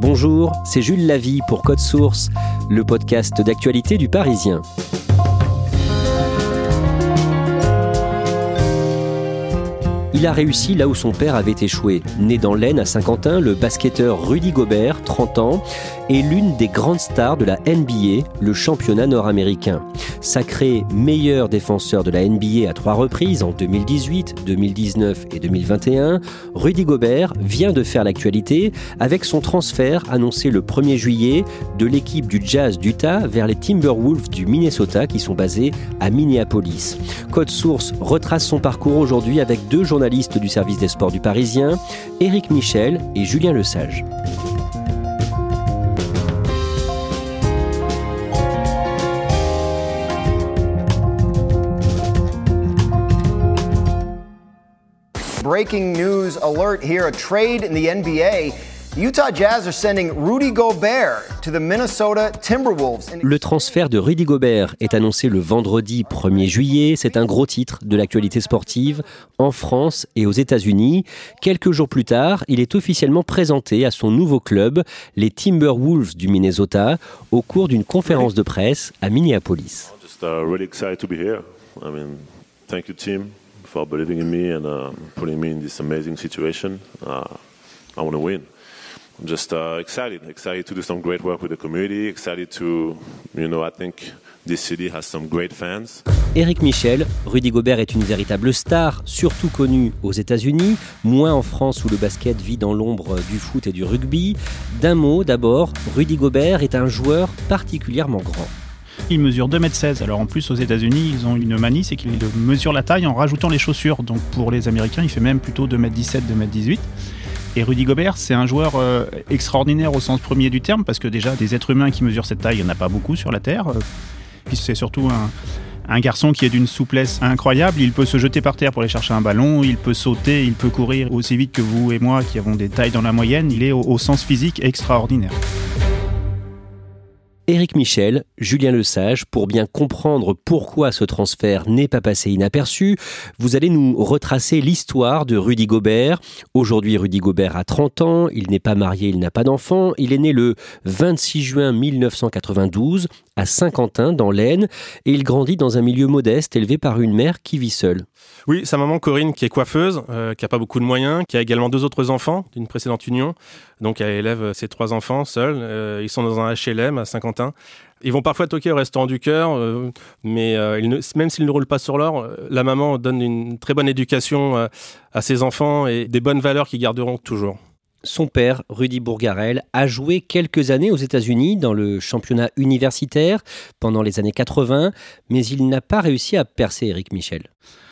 Bonjour, c'est Jules Lavie pour Code Source, le podcast d'actualité du Parisien. Il a réussi là où son père avait échoué. Né dans l'Aisne à Saint-Quentin, le basketteur Rudy Gobert, 30 ans, est l'une des grandes stars de la NBA, le championnat nord-américain. Sacré meilleur défenseur de la NBA à trois reprises en 2018, 2019 et 2021, Rudy Gobert vient de faire l'actualité avec son transfert annoncé le 1er juillet de l'équipe du Jazz d'Utah vers les Timberwolves du Minnesota qui sont basés à Minneapolis. Code Source retrace son parcours aujourd'hui avec deux journalistes du service des sports du Parisien, Éric Michel et Julien Lesage. Breaking news alert here a trade in the NBA. Utah Jazz are sending Rudy Gobert to the Minnesota Timberwolves. Le transfert de Rudy Gobert est annoncé le vendredi 1er juillet. C'est un gros titre de l'actualité sportive en France et aux États-Unis. Quelques jours plus tard, il est officiellement présenté à son nouveau club, les Timberwolves du Minnesota, au cours d'une conférence de presse à Minneapolis. Just uh, really excited to be here. I mean, thank you, team. For believing in me and uh, putting me in this amazing situation. Uh, I want to win. I'm just uh, excited, excited to do some great work with the community, excited to, you know, I think this city has some great fans. Éric Michel, Rudy Gobert est une véritable star, surtout connue aux États-Unis, moins en France où le basket vit dans l'ombre du foot et du rugby. D'un mot d'abord, Rudy Gobert est un joueur particulièrement grand. Il mesure 2m16. Alors en plus aux États-Unis, ils ont une manie, c'est qu'ils mesurent la taille en rajoutant les chaussures. Donc pour les Américains, il fait même plutôt 2m17, 2m18. Et Rudy Gobert, c'est un joueur euh, extraordinaire au sens premier du terme, parce que déjà, des êtres humains qui mesurent cette taille, il n'y en a pas beaucoup sur la Terre. Puis c'est surtout un, un garçon qui est d'une souplesse incroyable. Il peut se jeter par terre pour aller chercher un ballon, il peut sauter, il peut courir aussi vite que vous et moi qui avons des tailles dans la moyenne. Il est au, au sens physique extraordinaire. Éric Michel, Julien Lesage, pour bien comprendre pourquoi ce transfert n'est pas passé inaperçu, vous allez nous retracer l'histoire de Rudy Gobert. Aujourd'hui, Rudy Gobert a 30 ans, il n'est pas marié, il n'a pas d'enfant, il est né le 26 juin 1992 à Saint-Quentin, dans l'Aisne, et il grandit dans un milieu modeste élevé par une mère qui vit seule. Oui, sa maman Corinne, qui est coiffeuse, euh, qui n'a pas beaucoup de moyens, qui a également deux autres enfants d'une précédente union. Donc elle élève ses trois enfants seuls. Euh, ils sont dans un HLM à Saint-Quentin. Ils vont parfois toquer au restaurant du cœur, euh, mais même s'ils ne roulent pas sur l'or, la maman donne une très bonne éducation à ses enfants et des bonnes valeurs qu'ils garderont toujours. Son père, Rudy Bourgarel, a joué quelques années aux États-Unis dans le championnat universitaire pendant les années 80, mais il n'a pas réussi à percer Eric Michel.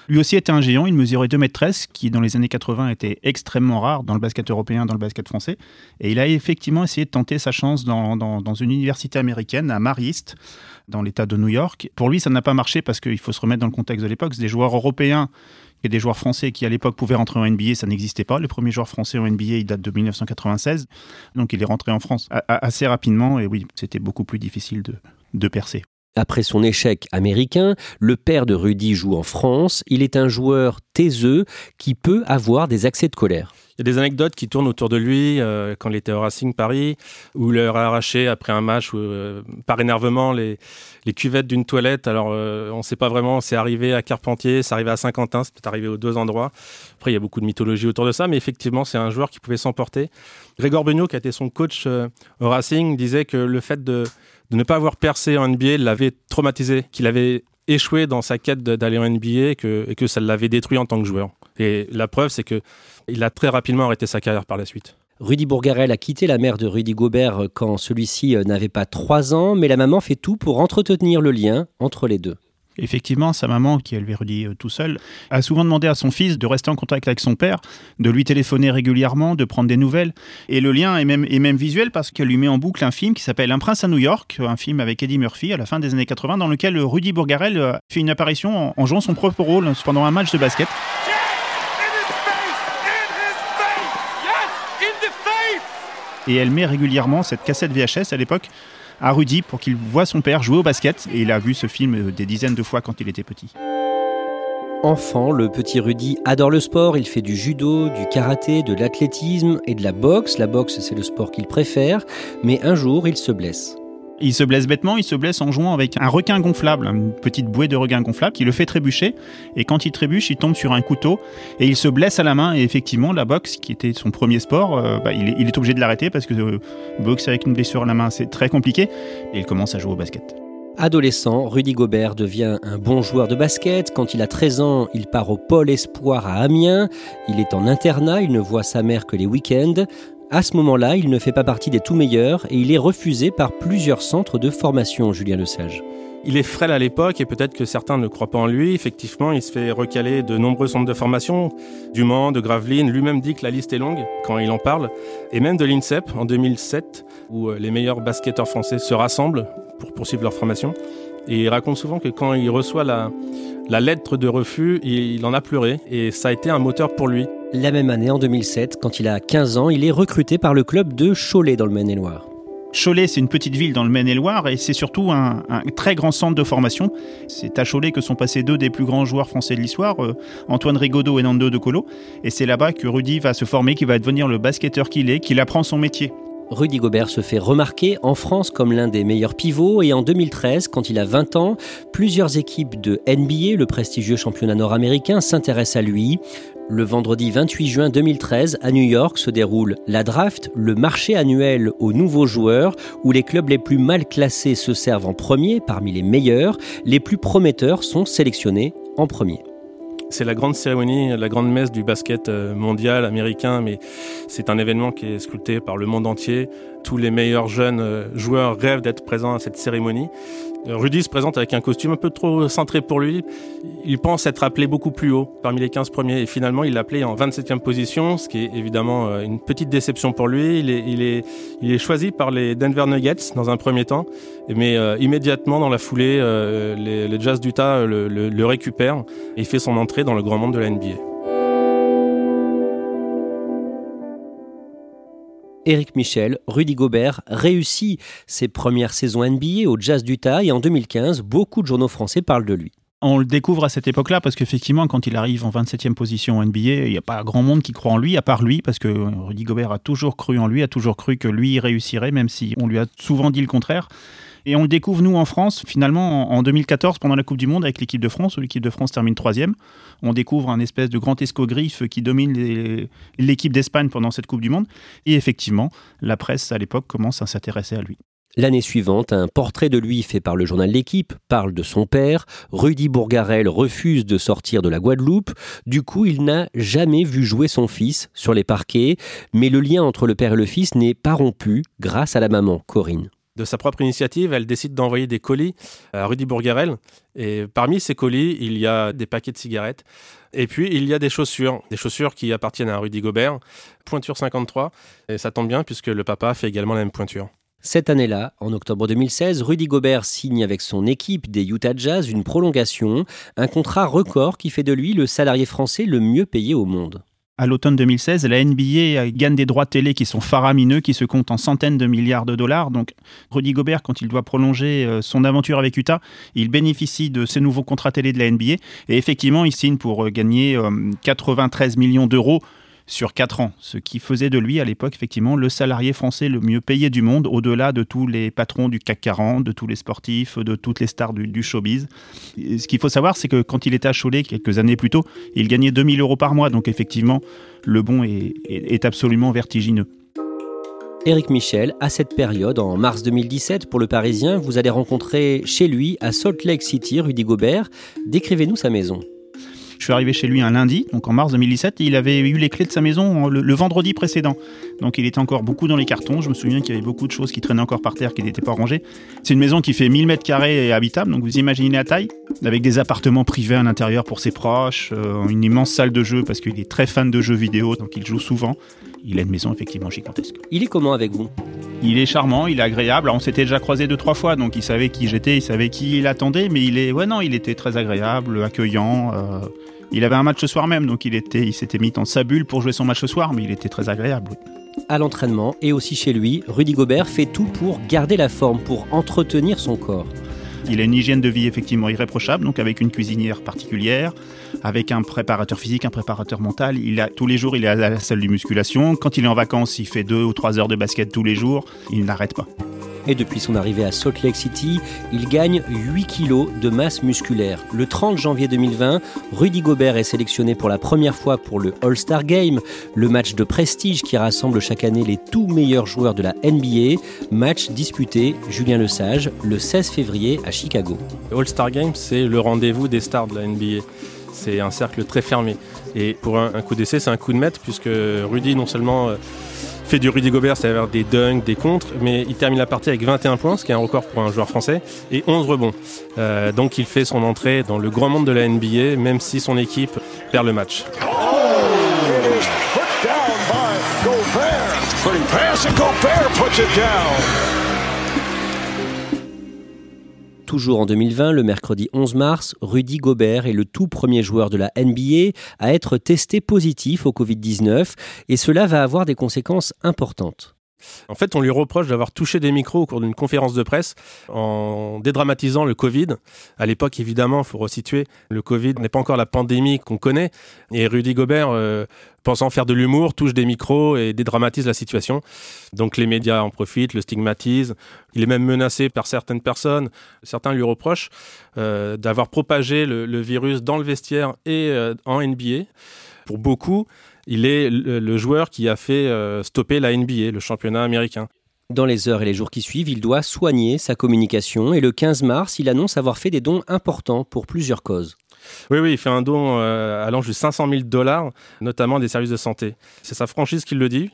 Lui aussi était un géant, il mesurait 2m13, ce qui dans les années 80 était extrêmement rare dans le basket européen, dans le basket français. Et il a effectivement essayé de tenter sa chance dans, une université américaine, à Marist, dans l'État de New York. Pour lui, ça n'a pas marché parce qu'il faut se remettre dans le contexte de l'époque. C'est des joueurs européens et des joueurs français qui à l'époque pouvaient rentrer en NBA, ça n'existait pas. Le premier joueur français en NBA, il date de 1996. Donc il est rentré en France assez rapidement et oui, c'était beaucoup plus difficile de percer. Après son échec américain, le père de Rudy joue en France. Il est un joueur taiseux qui peut avoir des accès de colère. Il y a des anecdotes qui tournent autour de lui euh, quand il était au Racing Paris, où il a arraché après un match euh, par énervement les, cuvettes d'une toilette. Alors euh, on ne sait pas vraiment, c'est arrivé à Carpentier, c'est arrivé à Saint-Quentin, c'est peut-être arrivé aux deux endroits. Après il y a beaucoup de mythologie autour de ça, mais effectivement c'est un joueur qui pouvait s'emporter. Grégoire Beugnot, qui a été son coach au Racing, disait que le fait de, de ne pas avoir percé en NBA l'avait traumatisé, qu'il avait échoué dans sa quête d'aller en NBA et que, ça l'avait détruit en tant que joueur. Et la preuve, c'est que il a très rapidement arrêté sa carrière par la suite. Rudy Bourgarel a quitté la mère de Rudy Gobert quand celui-ci euh, n'avait pas trois ans, mais la maman fait tout pour entretenir le lien entre les deux. Effectivement, sa maman, qui élevait Rudy euh, tout seul, a souvent demandé à son fils de rester en contact avec son père, de lui téléphoner régulièrement, de prendre des nouvelles. Et le lien est même, est même visuel parce qu'elle lui met en boucle un film qui s'appelle Un prince à New York, un film avec Eddie Murphy à la fin des années 80, dans lequel Rudy Bourgarel euh, fait une apparition en jouant son propre rôle pendant un match de basket. et elle met régulièrement cette cassette VHS à l'époque à Rudy pour qu'il voit son père jouer au basket et il a vu ce film euh, des dizaines de fois quand il était petit. Enfant, le petit Rudy adore le sport, il fait du judo, du karaté, de l'athlétisme et de la boxe. La boxe, c'est le sport qu'il préfère, mais un jour, il se blesse. Il se blesse bêtement, il se blesse en jouant avec un requin gonflable, une petite bouée de requin gonflable qui le fait trébucher. Et quand il trébuche, il tombe sur un couteau et il se blesse à la main. Et effectivement, la boxe, qui était son premier sport, euh, bah, il, est, obligé de l'arrêter parce que euh, boxe avec une blessure à la main, c'est très compliqué. Et il commence à jouer au basket. Adolescent, Rudy Gobert devient un bon joueur de basket. Quand il a 13 ans, il part au pôle espoir à Amiens. Il est en internat, il ne voit sa mère que les week-ends. À ce moment-là, il ne fait pas partie des tout meilleurs et il est refusé par plusieurs centres de formation, Julien Lesage. Il est frêle à l'époque et peut-être que certains ne croient pas en lui. Effectivement, il se fait recaler de nombreux centres de formation, du Mans, de Gravelines. Lui-même dit que la liste est longue quand il en parle. Et même de l'INSEP en 2007, où euh, les meilleurs basketteurs français se rassemblent pour poursuivre leur formation. Et il raconte souvent que quand il reçoit la, la lettre de refus, il en a pleuré et ça a été un moteur pour lui. La même année, en 2007, quand il a 15 ans, il est recruté par le club de Cholet dans le Maine-et-Loire. Cholet, c'est une petite ville dans le Maine-et-Loire et c'est surtout un, très grand centre de formation. C'est à Cholet que sont passés deux des plus grands joueurs français de l'histoire, euh, Antoine Rigaudot et Nando De Colo. Et c'est là-bas que Rudy va se former, qu'il va devenir le basketteur qu'il est, qu'il apprend son métier. Rudy Gobert se fait remarquer en France comme l'un des meilleurs pivots et en 2013, quand il a 20 ans, plusieurs équipes de NBA, le prestigieux championnat nord-américain, s'intéressent à lui. Le vendredi 28 juin 2013, à New York, se déroule la draft, le marché annuel aux nouveaux joueurs, où les clubs les plus mal classés se servent en premier parmi les meilleurs, les plus prometteurs sont sélectionnés en premier. C'est la grande cérémonie, la grande messe du basket euh, mondial, américain, mais c'est un événement qui est sculpté par le monde entier. Tous les meilleurs jeunes euh, joueurs rêvent d'être présents à cette cérémonie. Rudy se présente avec un costume un peu trop centré pour lui. Il pense être appelé beaucoup plus haut parmi les 15 premiers et finalement il l'a appelé en 27e position, ce qui est évidemment euh, une petite déception pour lui. Il est, choisi par les Denver Nuggets dans un premier temps, mais euh, immédiatement dans la foulée, euh, les, Jazz d'Utah le, le, le récupèrent et fait son entrée dans le grand monde de la NBA. Eric Michel, Rudy Gobert réussit ses premières saisons NBA au Jazz d'Utah et en 2015, beaucoup de journaux français parlent de lui. On le découvre à cette époque-là parce qu'effectivement, quand il arrive en 27e position NBA, il n'y a pas grand monde qui croit en lui, à part lui, parce que Rudy Gobert a toujours cru en lui, a toujours cru que lui réussirait, même si on lui a souvent dit le contraire. Et on le découvre, nous, en France, finalement, en 2014, pendant la Coupe du Monde, avec l'équipe de France, où l'équipe de France termine troisième. On découvre un espèce de grand escogriffe qui domine l'équipe d'Espagne pendant cette Coupe du Monde. Et effectivement, la presse, à l'époque, commence à s'intéresser à lui. L'année suivante, un portrait de lui fait par le journal L'équipe parle de son père. Rudy Bourgarel refuse de sortir de la Guadeloupe. Du coup, il n'a jamais vu jouer son fils sur les parquets. Mais le lien entre le père et le fils n'est pas rompu grâce à la maman, Corinne de sa propre initiative, elle décide d'envoyer des colis à Rudy Bourgarel. Et parmi ces colis, il y a des paquets de cigarettes. Et puis, il y a des chaussures, des chaussures qui appartiennent à Rudy Gobert, pointure 53. Et ça tombe bien puisque le papa fait également la même pointure. Cette année-là, en octobre 2016, Rudy Gobert signe avec son équipe des Utah Jazz une prolongation, un contrat record qui fait de lui le salarié français le mieux payé au monde à l'automne 2016, la NBA gagne des droits télé qui sont faramineux, qui se comptent en centaines de milliards de dollars. Donc, Rudy Gobert, quand il doit prolonger euh, son aventure avec Utah, il bénéficie de ces nouveaux contrats télé de la NBA. Et effectivement, il signe pour euh, gagner 93 euh, millions d'euros sur 4 ans, ce qui faisait de lui à l'époque effectivement le salarié français le mieux payé du monde, au-delà de tous les patrons du CAC 40, de tous les sportifs, de toutes les stars du, showbiz. ce qu'il faut savoir, c'est que quand il était à Cholet quelques années plus tôt, il gagnait 2000 euros par mois, donc effectivement, le bon est absolument vertigineux. Éric Michel, à cette période, en mars 2017, pour le Parisien, vous allez rencontrer chez lui, à Salt Lake City, Rudy Gobert. Décrivez-nous sa maison. Je suis arrivé chez lui un lundi, donc en mars 2017, et il avait eu les clés de sa maison le, vendredi précédent. Donc il était encore beaucoup dans les cartons. Je me souviens qu'il y avait beaucoup de choses qui traînaient encore par terre qui n'étaient pas rangées. C'est une maison qui fait 1000 mètres carrés et habitable, donc vous imaginez la taille, avec des appartements privés à l'intérieur pour ses proches, euh, une immense salle de jeu parce qu'il est très fan de jeux vidéo, donc il joue souvent. Il a une maison effectivement gigantesque. Il est comment avec vous? Il est charmant, il est agréable. on s'était déjà croisé deux trois fois, donc il savait qui j'étais, il savait qui il attendait, mais il est, ouais non, il était très agréable, accueillant. Euh, il avait un match ce soir même, donc il, était, il s'était mis en sa bulle pour jouer son match ce soir, mais il était très agréable. À l'entraînement et aussi chez lui, Rudy Gobert fait tout pour garder la forme, pour entretenir son corps. Il a une hygiène de vie effectivement irréprochable, donc avec une cuisinière particulière, avec un préparateur physique, un préparateur mental. Il a, tous les jours, il est à la salle de musculation. Quand il est en vacances, il fait deux ou trois heures de basket tous les jours. Il n'arrête pas et depuis son arrivée à Salt Lake City, il gagne 8 kilos de masse musculaire. Le 30 janvier 2020, Rudy Gobert est sélectionné pour la première fois pour le All-Star Game, le match de prestige qui rassemble chaque année les tout meilleurs joueurs de la NBA, match disputé, Julien Lesage, le 16 février à Chicago. All-Star Game, c'est le rendez-vous des stars de la NBA. C'est un cercle très fermé. Et pour un, coup d'essai, c'est un coup de maître, puisque Rudy, non seulement... Fait du Rudy Gobert, c'est-à-dire des dunks, des contres, mais il termine la partie avec 21 points, ce qui est un record pour un joueur français, et 11 rebonds. Euh, donc il fait son entrée dans le grand monde de la NBA, même si son équipe perd le match. Toujours en 2020, le mercredi 11 mars, Rudy Gobert est le tout premier joueur de la NBA à être testé positif au Covid-19 et cela va avoir des conséquences importantes. En fait, on lui reproche d'avoir touché des micros au cours d'une conférence de presse en dédramatisant le Covid. À l'époque, évidemment, il faut resituer, le Covid n'est pas encore la pandémie qu'on connaît. Et Rudy Gobert, euh, pensant faire de l'humour, touche des micros et dédramatise la situation. Donc les médias en profitent, le stigmatisent. Il est même menacé par certaines personnes. Certains lui reprochent euh, d'avoir propagé le, virus dans le vestiaire et euh, en NBA. Pour beaucoup, il est le, joueur qui a fait euh, stopper la NBA, le championnat américain. Dans les heures et les jours qui suivent, il doit soigner sa communication et le 15 mars, il annonce avoir fait des dons importants pour plusieurs causes. Oui, oui, il fait un don euh, allant jusqu'à 500 000 dollars, notamment des services de santé. C'est sa franchise qui le dit.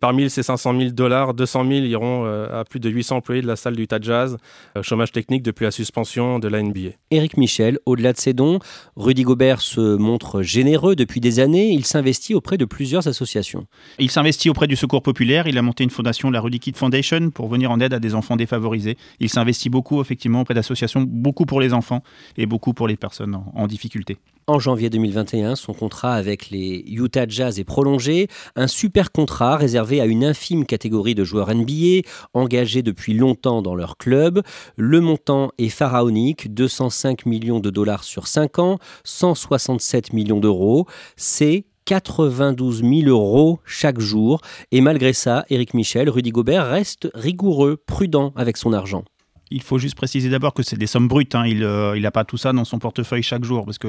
Parmi ces 500 000 dollars, 200 000 iront euh, à plus de 800 employés de la salle du Utah Jazz, euh, chômage technique depuis la suspension de la NBA. Éric Michel, au-delà de ses dons, Rudy Gobert se montre généreux depuis des années. Il s'investit auprès de plusieurs associations. Il s'investit auprès du Secours populaire. Il a monté une fondation, la Rudy Kid Foundation, pour venir en aide à des enfants défavorisés. Il s'investit beaucoup, effectivement, auprès d'associations, beaucoup pour les enfants et beaucoup pour les personnes en difficulté. En janvier 2021, son contrat avec les Utah Jazz est prolongé, un super contrat réservé à une infime catégorie de joueurs NBA engagés depuis longtemps dans leur club. Le montant est pharaonique, 205 millions de dollars sur 5 ans, 167 millions d'euros. C'est 92 000 euros chaque jour. Et malgré ça, Eric Michel, Rudy Gobert reste rigoureux, prudent avec son argent il faut juste préciser d'abord que c'est des sommes brutes. Hein. Il n'a euh, pas tout ça dans son portefeuille chaque jour parce que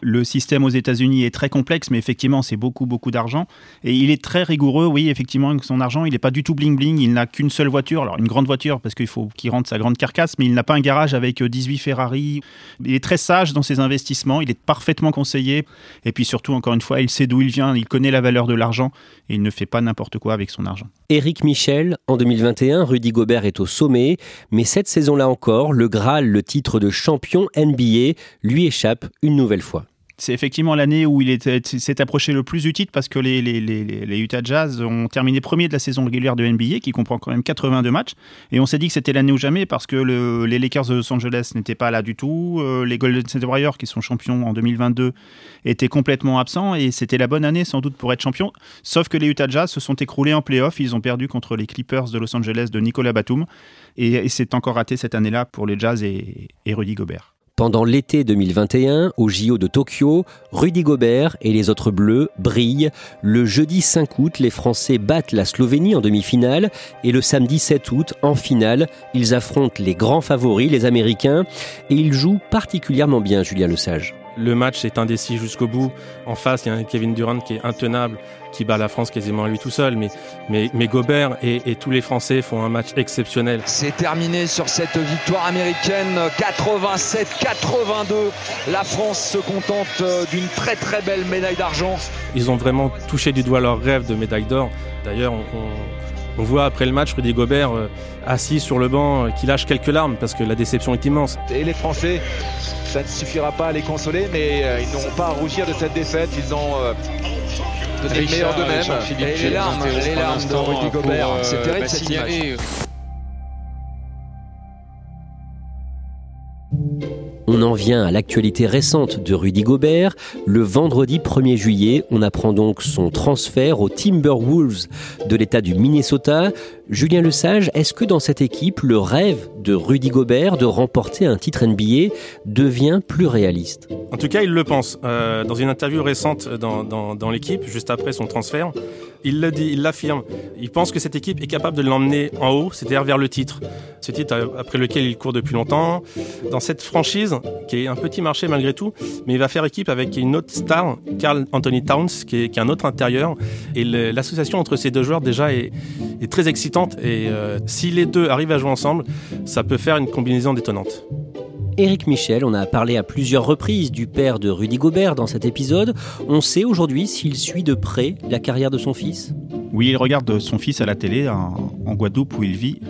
le système aux États-Unis est très complexe, mais effectivement, c'est beaucoup, beaucoup d'argent. Et il est très rigoureux, oui, effectivement, avec son argent. Il n'est pas du tout bling-bling. Il n'a qu'une seule voiture. Alors, une grande voiture parce qu'il faut qu'il rentre sa grande carcasse, mais il n'a pas un garage avec 18 euh, Ferrari. Il est très sage dans ses investissements. Il est parfaitement conseillé. Et puis surtout, encore une fois, il sait d'où il vient. Il connaît la valeur de l'argent et il ne fait pas n'importe quoi avec son argent. Éric Michel, en 2021, Rudy Gobert est au sommet, mais cette saison-là encore, le Graal, le titre de champion NBA, lui échappe une nouvelle fois c'est effectivement l'année où il s'est approché le plus du titre parce que les, Utah Jazz ont terminé premier de la saison régulière de NBA qui comprend quand même 82 matchs. Et on s'est dit que c'était l'année ou jamais parce que les Lakers de Los Angeles n'étaient pas là du tout, euh, les Golden State Warriors qui sont champions en 2022 étaient complètement absents et c'était la bonne année sans doute pour être champion sauf que les Utah Jazz se sont écroulés en playoff, ils ont perdu contre les Clippers de Los Angeles de Nicolas Batum. Et, c'est encore raté cette année-là pour les Jazz et Rudy Gobert. Pendant l'été 2021, au JO de Tokyo, Rudy Gobert et les autres Bleus brillent. Le jeudi 5 août, les Français battent la Slovénie en demi-finale et le samedi 7 août, en finale, ils affrontent les grands favoris, les Américains, et ils jouent particulièrement bien, Julien Lesage. Le match est indécis jusqu'au bout. En face, il y a un Kevin Durant qui est intenable, qui bat la France quasiment à lui tout seul. Mais, mais, mais Gobert et, et, tous les Français font un match exceptionnel. C'est terminé sur cette victoire américaine 87-82. La France se contente euh, d'une très très belle médaille d'argent. Ils ont vraiment touché du doigt leur rêve de médaille d'or. D'ailleurs, on, on, on, voit après le match Rudy Gobert euh, assis sur le banc euh, qui lâche quelques larmes parce que la déception est immense. Et les Français ça ne suffira pas à les consoler, mais euh, ils n'auront pas à rougir de cette défaite. Ils ont euh, donné le meilleur d'eux-mêmes. Et les larmes, les larmes de Rudy Gobert. Euh, C'est terrible cette image. On en vient à l'actualité récente de Rudy Gobert. Le vendredi 1er juillet, on apprend donc son transfert aux Timberwolves de l'État du Minnesota. Julien Lesage, est-ce que dans cette équipe, le rêve de Rudy Gobert de remporter un titre NBA devient plus réaliste? En tout cas, il le pense. Euh, dans une interview récente dans, dans, l'équipe, juste après son transfert, il le dit, il l'affirme. Il pense que cette équipe est capable de l'emmener en haut, c'est-à-dire vers le titre. Ce titre après lequel il court depuis longtemps. Dans cette franchise, qui est un petit marché malgré tout, mais il va faire équipe avec une autre star, Carl Anthony Towns, qui est, qui est un autre intérieur. Et l'association entre ces deux joueurs déjà est, est très excitante. Et euh, si les deux arrivent à jouer ensemble, ça peut faire une combinaison détonnante. Éric Michel, on a parlé à plusieurs reprises du père de Rudy Gobert dans cet épisode. On sait aujourd'hui s'il suit de près la carrière de son fils Oui, il regarde son fils à la télé en, en Guadeloupe où il vit.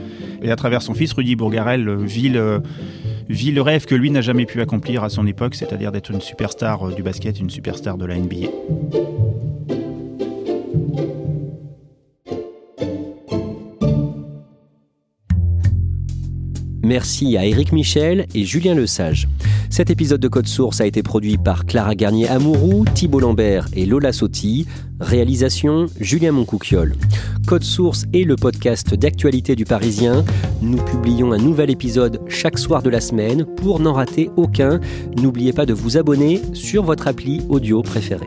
Et à travers son fils, Rudy Bourgarel vit le, vit le rêve que lui n'a jamais pu accomplir à son époque, c'est-à-dire d'être une superstar du basket, une superstar de la NBA. Merci à Éric Michel et Julien Lesage. Cet épisode de Code Source a été produit par Clara Garnier-Amouroux, Thibault Lambert et Lola Sotti. Réalisation Julien Moncouquiole. Code Source est le podcast d'actualité du Parisien. Nous publions un nouvel épisode chaque soir de la semaine. Pour n'en rater aucun, n'oubliez pas de vous abonner sur votre appli audio préférée.